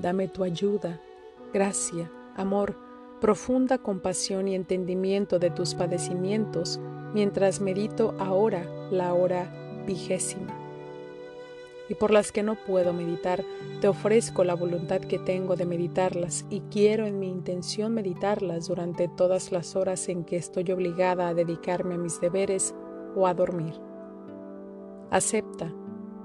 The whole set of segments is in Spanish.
dame tu ayuda, gracia, amor, profunda compasión y entendimiento de tus padecimientos mientras medito ahora la hora vigésima. Y por las que no puedo meditar, te ofrezco la voluntad que tengo de meditarlas y quiero en mi intención meditarlas durante todas las horas en que estoy obligada a dedicarme a mis deberes o a dormir. Acepta,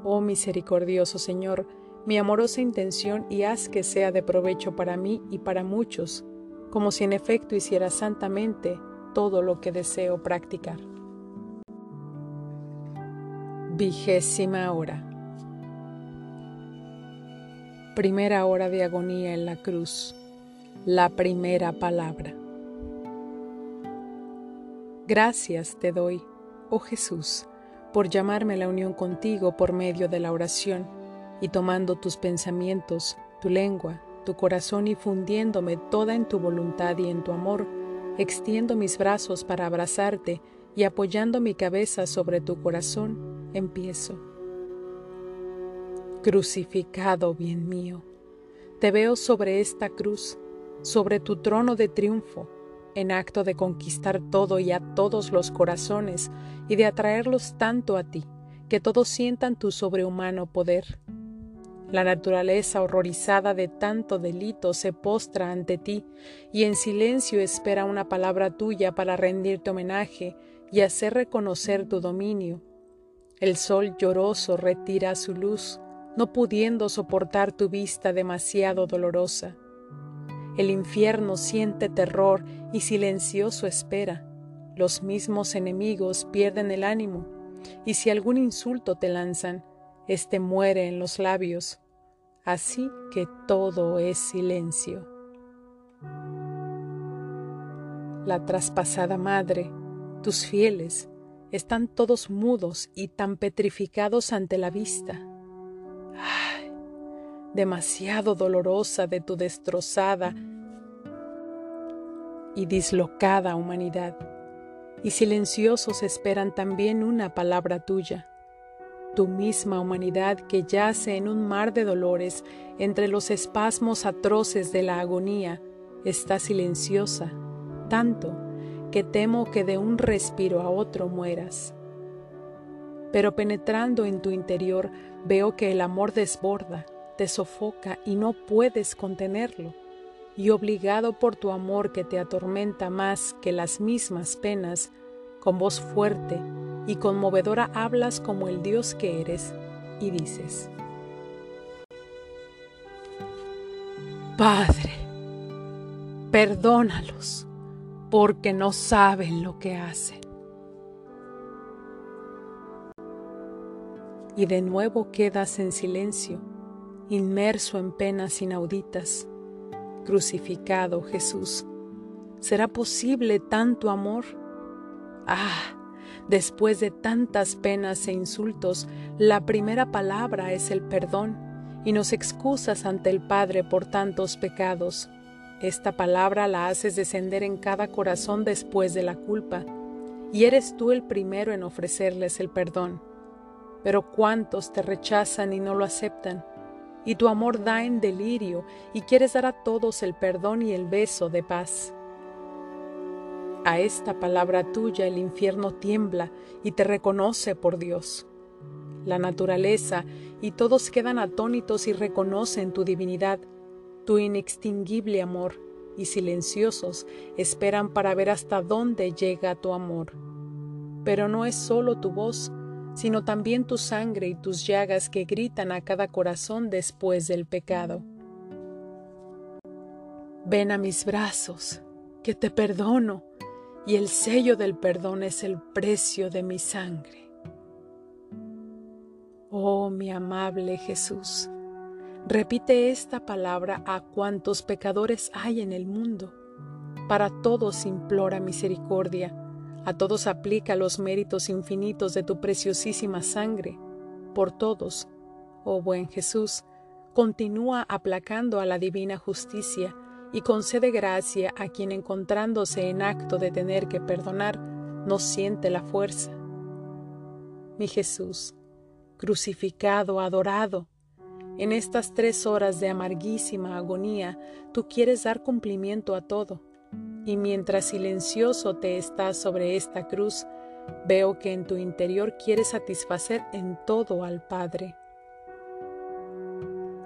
oh misericordioso Señor, mi amorosa intención y haz que sea de provecho para mí y para muchos, como si en efecto hiciera santamente todo lo que deseo practicar. Vigésima hora. Primera hora de agonía en la cruz. La primera palabra. Gracias te doy, oh Jesús, por llamarme a la unión contigo por medio de la oración y tomando tus pensamientos, tu lengua, tu corazón y fundiéndome toda en tu voluntad y en tu amor, extiendo mis brazos para abrazarte y apoyando mi cabeza sobre tu corazón, empiezo. Crucificado, bien mío, te veo sobre esta cruz, sobre tu trono de triunfo, en acto de conquistar todo y a todos los corazones y de atraerlos tanto a ti, que todos sientan tu sobrehumano poder la naturaleza horrorizada de tanto delito se postra ante ti y en silencio espera una palabra tuya para rendirte homenaje y hacer reconocer tu dominio. El sol lloroso retira su luz, no pudiendo soportar tu vista demasiado dolorosa. El infierno siente terror y silencioso espera. Los mismos enemigos pierden el ánimo, y si algún insulto te lanzan, éste muere en los labios, así que todo es silencio. La traspasada madre, tus fieles, están todos mudos y tan petrificados ante la vista. Ay, demasiado dolorosa de tu destrozada y dislocada humanidad, y silenciosos esperan también una palabra tuya tu misma humanidad que yace en un mar de dolores entre los espasmos atroces de la agonía, está silenciosa, tanto que temo que de un respiro a otro mueras. Pero penetrando en tu interior veo que el amor desborda, te sofoca y no puedes contenerlo, y obligado por tu amor que te atormenta más que las mismas penas, con voz fuerte y conmovedora hablas como el Dios que eres y dices, Padre, perdónalos porque no saben lo que hacen. Y de nuevo quedas en silencio, inmerso en penas inauditas. Crucificado Jesús, ¿será posible tanto amor? Ah, después de tantas penas e insultos, la primera palabra es el perdón y nos excusas ante el Padre por tantos pecados. Esta palabra la haces descender en cada corazón después de la culpa, y eres tú el primero en ofrecerles el perdón. Pero cuántos te rechazan y no lo aceptan, y tu amor da en delirio y quieres dar a todos el perdón y el beso de paz. A esta palabra tuya el infierno tiembla y te reconoce por Dios. La naturaleza y todos quedan atónitos y reconocen tu divinidad, tu inextinguible amor, y silenciosos esperan para ver hasta dónde llega tu amor. Pero no es solo tu voz, sino también tu sangre y tus llagas que gritan a cada corazón después del pecado. Ven a mis brazos, que te perdono, y el sello del perdón es el precio de mi sangre. Oh mi amable Jesús, Repite esta palabra a cuantos pecadores hay en el mundo. Para todos implora misericordia, a todos aplica los méritos infinitos de tu preciosísima sangre. Por todos, oh buen Jesús, continúa aplacando a la divina justicia y concede gracia a quien encontrándose en acto de tener que perdonar, no siente la fuerza. Mi Jesús, crucificado, adorado, en estas tres horas de amarguísima agonía, tú quieres dar cumplimiento a todo, y mientras silencioso te estás sobre esta cruz, veo que en tu interior quieres satisfacer en todo al Padre.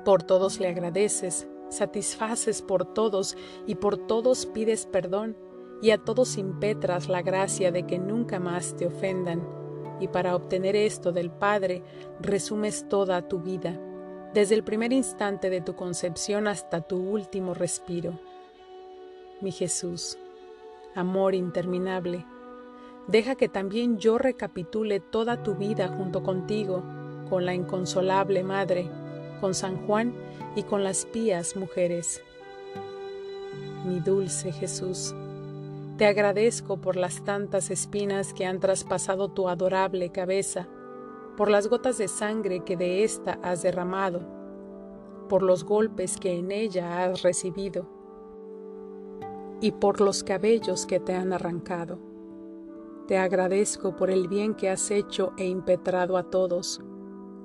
Por todos le agradeces, satisfaces por todos y por todos pides perdón, y a todos impetras la gracia de que nunca más te ofendan. Y para obtener esto del Padre, resumes toda tu vida, desde el primer instante de tu concepción hasta tu último respiro. Mi Jesús, amor interminable, deja que también yo recapitule toda tu vida junto contigo, con la inconsolable Madre, con San Juan y con las pías mujeres. Mi dulce Jesús, te agradezco por las tantas espinas que han traspasado tu adorable cabeza, por las gotas de sangre que de ésta has derramado, por los golpes que en ella has recibido, y por los cabellos que te han arrancado. Te agradezco por el bien que has hecho e impetrado a todos,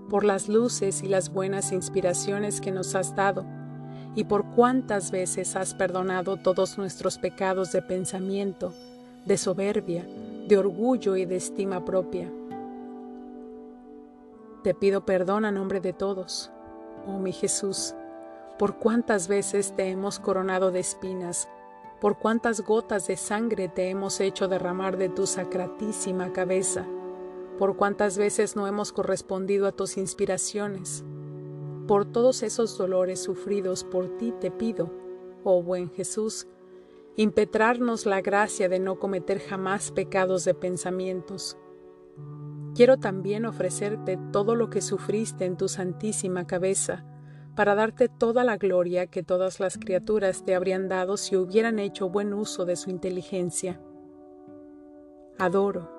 por las luces y las buenas inspiraciones que nos has dado, y por cuántas veces has perdonado todos nuestros pecados de pensamiento, de soberbia, de orgullo y de estima propia. Te pido perdón a nombre de todos, oh mi Jesús, por cuántas veces te hemos coronado de espinas, por cuántas gotas de sangre te hemos hecho derramar de tu sacratísima cabeza por cuántas veces no hemos correspondido a tus inspiraciones. Por todos esos dolores sufridos por ti te pido, oh buen Jesús, impetrarnos la gracia de no cometer jamás pecados de pensamientos. Quiero también ofrecerte todo lo que sufriste en tu santísima cabeza, para darte toda la gloria que todas las criaturas te habrían dado si hubieran hecho buen uso de su inteligencia. Adoro,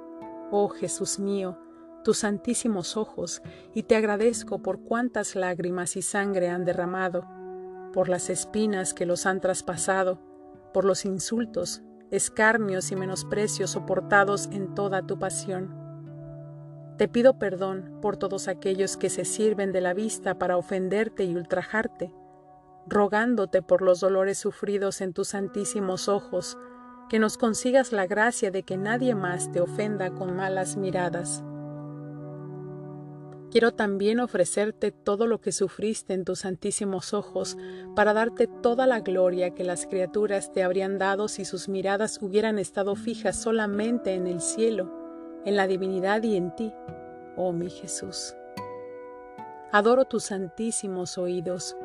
oh Jesús mío, tus santísimos ojos, y te agradezco por cuántas lágrimas y sangre han derramado, por las espinas que los han traspasado, por los insultos, escarnios y menosprecios soportados en toda tu pasión. Te pido perdón por todos aquellos que se sirven de la vista para ofenderte y ultrajarte, rogándote por los dolores sufridos en tus santísimos ojos, que nos consigas la gracia de que nadie más te ofenda con malas miradas. Quiero también ofrecerte todo lo que sufriste en tus santísimos ojos, para darte toda la gloria que las criaturas te habrían dado si sus miradas hubieran estado fijas solamente en el cielo, en la divinidad y en ti, oh mi Jesús. Adoro tus santísimos oídos,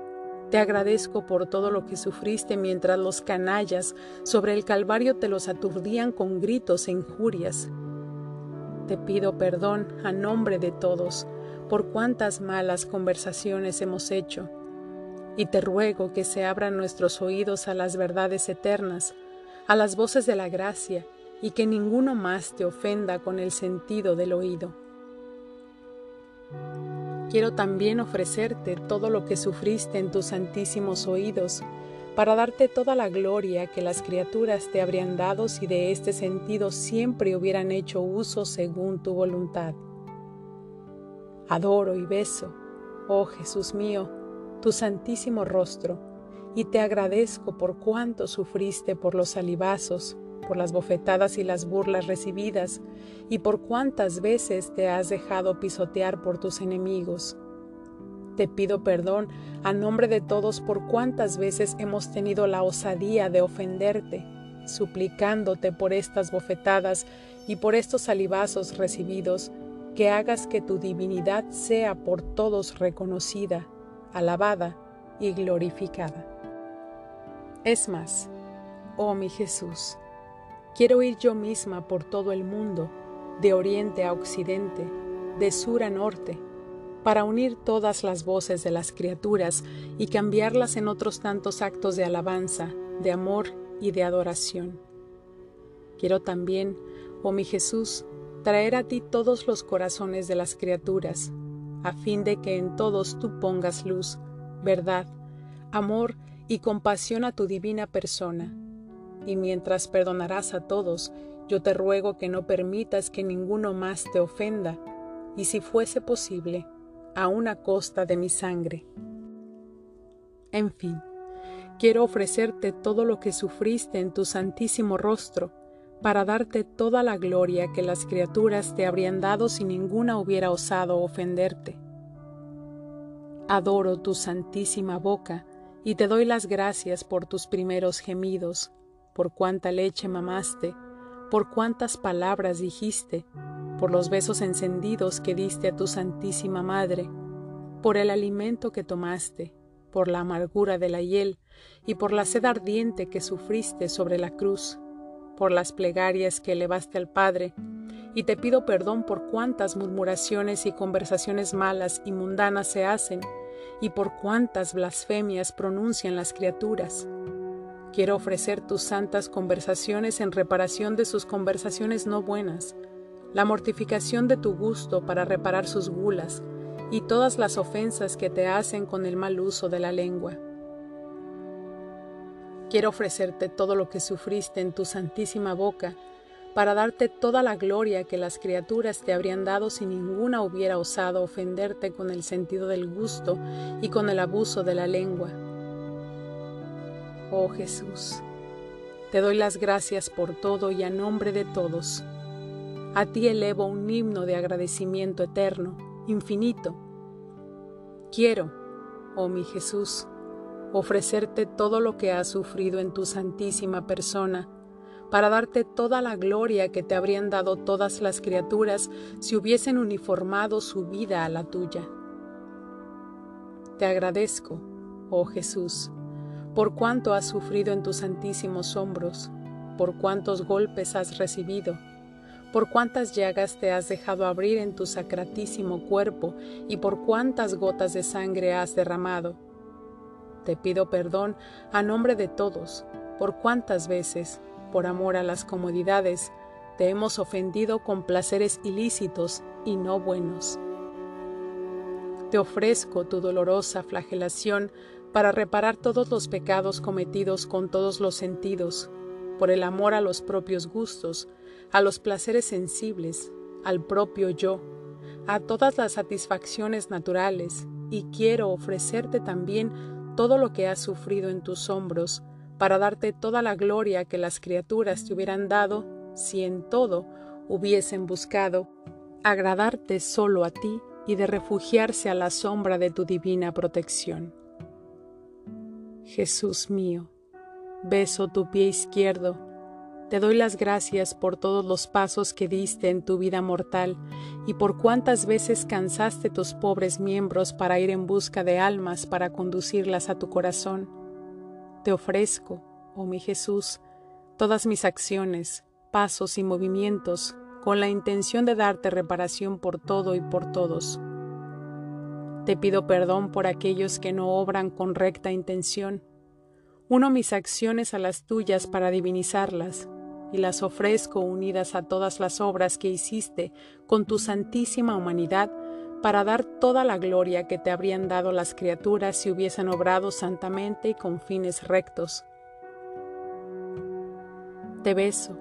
te agradezco por todo lo que sufriste mientras los canallas sobre el Calvario te los aturdían con gritos e injurias. Te pido perdón a nombre de todos por cuántas malas conversaciones hemos hecho, y te ruego que se abran nuestros oídos a las verdades eternas, a las voces de la gracia, y que ninguno más te ofenda con el sentido del oído. Quiero también ofrecerte todo lo que sufriste en tus santísimos oídos, para darte toda la gloria que las criaturas te habrían dado si de este sentido siempre hubieran hecho uso según tu voluntad. Adoro y beso, oh Jesús mío, tu santísimo rostro, y te agradezco por cuánto sufriste por los salivazos, por las bofetadas y las burlas recibidas, y por cuántas veces te has dejado pisotear por tus enemigos. Te pido perdón a nombre de todos por cuántas veces hemos tenido la osadía de ofenderte, suplicándote por estas bofetadas y por estos salivazos recibidos, que hagas que tu divinidad sea por todos reconocida, alabada y glorificada. Es más, oh mi Jesús, Quiero ir yo misma por todo el mundo, de oriente a occidente, de sur a norte, para unir todas las voces de las criaturas y cambiarlas en otros tantos actos de alabanza, de amor y de adoración. Quiero también, oh mi Jesús, traer a ti todos los corazones de las criaturas, a fin de que en todos tú pongas luz, verdad, amor y compasión a tu divina persona. Y mientras perdonarás a todos, yo te ruego que no permitas que ninguno más te ofenda, y si fuese posible, a una costa de mi sangre. En fin, quiero ofrecerte todo lo que sufriste en tu santísimo rostro, para darte toda la gloria que las criaturas te habrían dado si ninguna hubiera osado ofenderte. Adoro tu santísima boca y te doy las gracias por tus primeros gemidos, por cuánta leche mamaste, por cuántas palabras dijiste, por los besos encendidos que diste a tu Santísima Madre, por el alimento que tomaste, por la amargura de la hiel y por la sed ardiente que sufriste sobre la cruz, por las plegarias que elevaste al Padre, y te pido perdón por cuántas murmuraciones y conversaciones malas y mundanas se hacen, y por cuántas blasfemias pronuncian las criaturas. Quiero ofrecer tus santas conversaciones en reparación de sus conversaciones no buenas, la mortificación de tu gusto para reparar sus gulas y todas las ofensas que te hacen con el mal uso de la lengua. Quiero ofrecerte todo lo que sufriste en tu santísima boca, para darte toda la gloria que las criaturas te habrían dado si ninguna hubiera osado ofenderte con el sentido del gusto y con el abuso de la lengua. Oh Jesús, te doy las gracias por todo y a nombre de todos a ti elevo un himno de agradecimiento eterno, infinito. Quiero, oh mi Jesús, ofrecerte todo lo que has sufrido en tu santísima persona, para darte toda la gloria que te habrían dado todas las criaturas si hubiesen uniformado su vida a la tuya. Te agradezco, oh Jesús, por cuánto has sufrido en tus santísimos hombros, por cuántos golpes has recibido, por cuántas llagas te has dejado abrir en tu sacratísimo cuerpo y por cuántas gotas de sangre has derramado. Te pido perdón a nombre de todos, por cuántas veces, por amor a las comodidades, te hemos ofendido con placeres ilícitos y no buenos. Te ofrezco tu dolorosa flagelación para reparar todos los pecados cometidos con todos los sentidos, por el amor a los propios gustos, a los placeres sensibles, al propio yo, a todas las satisfacciones naturales, y quiero ofrecerte también todo lo que has sufrido en tus hombros, para darte toda la gloria que las criaturas te hubieran dado si en todo hubiesen buscado agradarte solo a ti y de refugiarse a la sombra de tu divina protección. Jesús mío, beso tu pie izquierdo, te doy las gracias por todos los pasos que diste en tu vida mortal y por cuántas veces cansaste tus pobres miembros para ir en busca de almas para conducirlas a tu corazón. Te ofrezco, oh mi Jesús, todas mis acciones, pasos y movimientos con la intención de darte reparación por todo y por todos. Te pido perdón por aquellos que no obran con recta intención. Uno mis acciones a las tuyas para divinizarlas y las ofrezco unidas a todas las obras que hiciste con tu santísima humanidad para dar toda la gloria que te habrían dado las criaturas si hubiesen obrado santamente y con fines rectos. Te beso,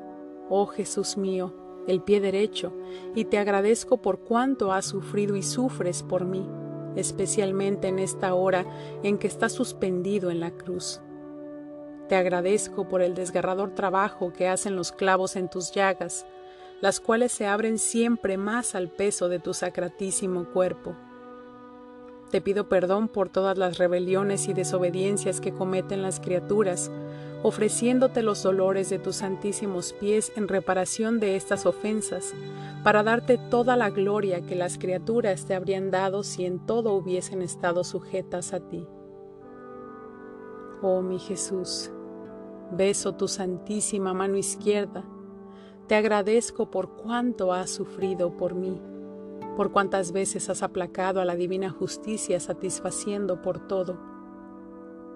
oh Jesús mío, el pie derecho, y te agradezco por cuánto has sufrido y sufres por mí, especialmente en esta hora en que estás suspendido en la cruz. Te agradezco por el desgarrador trabajo que hacen los clavos en tus llagas, las cuales se abren siempre más al peso de tu sacratísimo cuerpo. Te pido perdón por todas las rebeliones y desobediencias que cometen las criaturas, ofreciéndote los dolores de tus santísimos pies en reparación de estas ofensas, para darte toda la gloria que las criaturas te habrían dado si en todo hubiesen estado sujetas a ti. Oh mi Jesús, Beso tu santísima mano izquierda. Te agradezco por cuánto has sufrido por mí. por cuántas veces has aplacado a la divina justicia satisfaciendo por todo.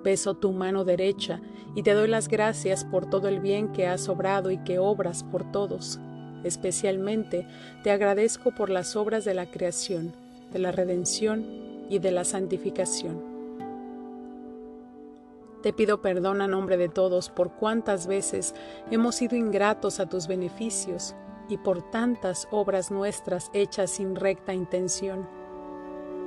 Beso tu mano derecha y te doy las gracias por todo el bien que has obrado y que obras por todos. Especialmente te agradezco por las obras de la creación, de la redención y de la santificación. Te pido perdón a nombre de todos por cuántas veces hemos sido ingratos a tus beneficios y por tantas obras nuestras hechas sin recta intención.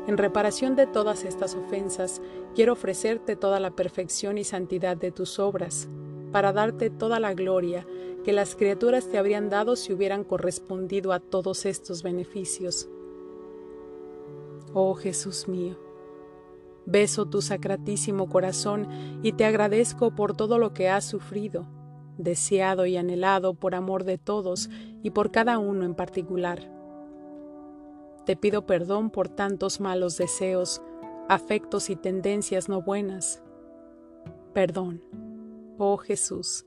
En reparación de todas estas ofensas, quiero ofrecerte toda la perfección y santidad de tus obras, para darte toda la gloria que las criaturas te habrían dado si hubieran correspondido a todos estos beneficios. Oh Jesús mío, beso tu sacratísimo corazón y te agradezco por todo lo que has sufrido deseado y anhelado por amor de todos y por cada uno en particular. Te pido perdón por tantos malos deseos, afectos y tendencias no buenas. Perdón, oh Jesús,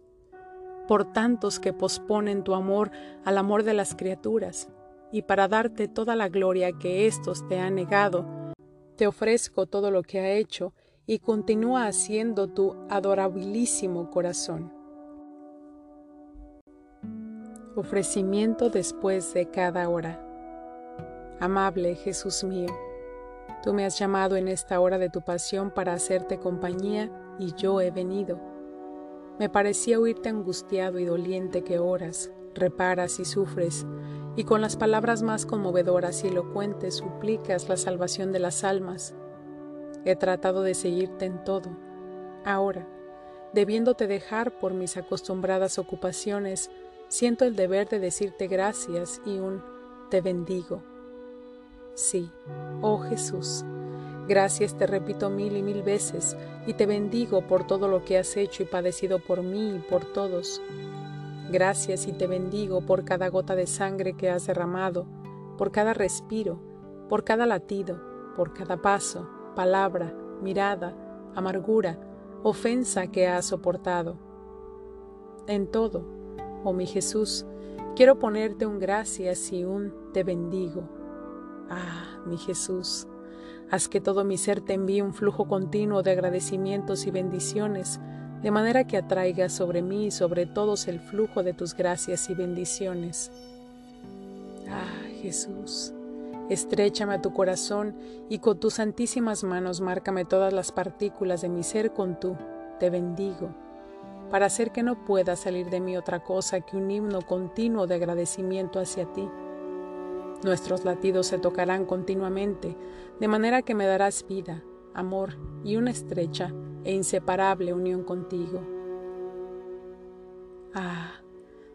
por tantos que posponen tu amor al amor de las criaturas, y para darte toda la gloria que éstos te han negado, te ofrezco todo lo que ha hecho y continúa haciendo tu adorabilísimo corazón. Ofrecimiento después de cada hora. Amable Jesús mío, tú me has llamado en esta hora de tu pasión para hacerte compañía y yo he venido. Me parecía oírte angustiado y doliente que oras, reparas y sufres, y con las palabras más conmovedoras y elocuentes suplicas la salvación de las almas. He tratado de seguirte en todo. Ahora, debiéndote dejar por mis acostumbradas ocupaciones, siento el deber de decirte gracias y un te bendigo. Sí, oh Jesús, gracias te repito mil y mil veces y te bendigo por todo lo que has hecho y padecido por mí y por todos. Gracias y te bendigo por cada gota de sangre que has derramado, por cada respiro, por cada latido, por cada paso, palabra, mirada, amargura, ofensa que has soportado. En todo, Oh mi Jesús, quiero ponerte un gracias y un te bendigo. Ah, mi Jesús, haz que todo mi ser te envíe un flujo continuo de agradecimientos y bendiciones, de manera que atraiga sobre mí y sobre todos el flujo de tus gracias y bendiciones. Ah, Jesús, estrechame a tu corazón y con tus santísimas manos márcame todas las partículas de mi ser con tu te bendigo para hacer que no pueda salir de mí otra cosa que un himno continuo de agradecimiento hacia ti. Nuestros latidos se tocarán continuamente, de manera que me darás vida, amor y una estrecha e inseparable unión contigo. Ah,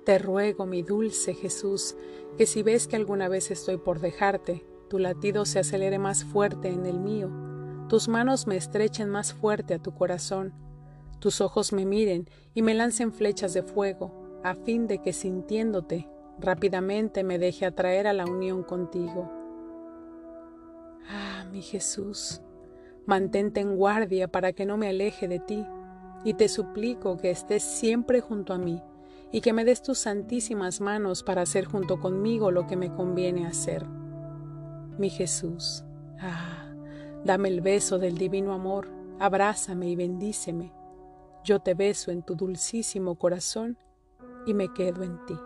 te ruego, mi dulce Jesús, que si ves que alguna vez estoy por dejarte, tu latido se acelere más fuerte en el mío, tus manos me estrechen más fuerte a tu corazón, tus ojos me miren y me lancen flechas de fuego, a fin de que sintiéndote rápidamente me deje atraer a la unión contigo. Ah, mi Jesús, mantente en guardia para que no me aleje de ti, y te suplico que estés siempre junto a mí, y que me des tus santísimas manos para hacer junto conmigo lo que me conviene hacer. Mi Jesús, ah, dame el beso del divino amor, abrázame y bendíceme yo te beso en tu dulcísimo corazón y me quedo en ti.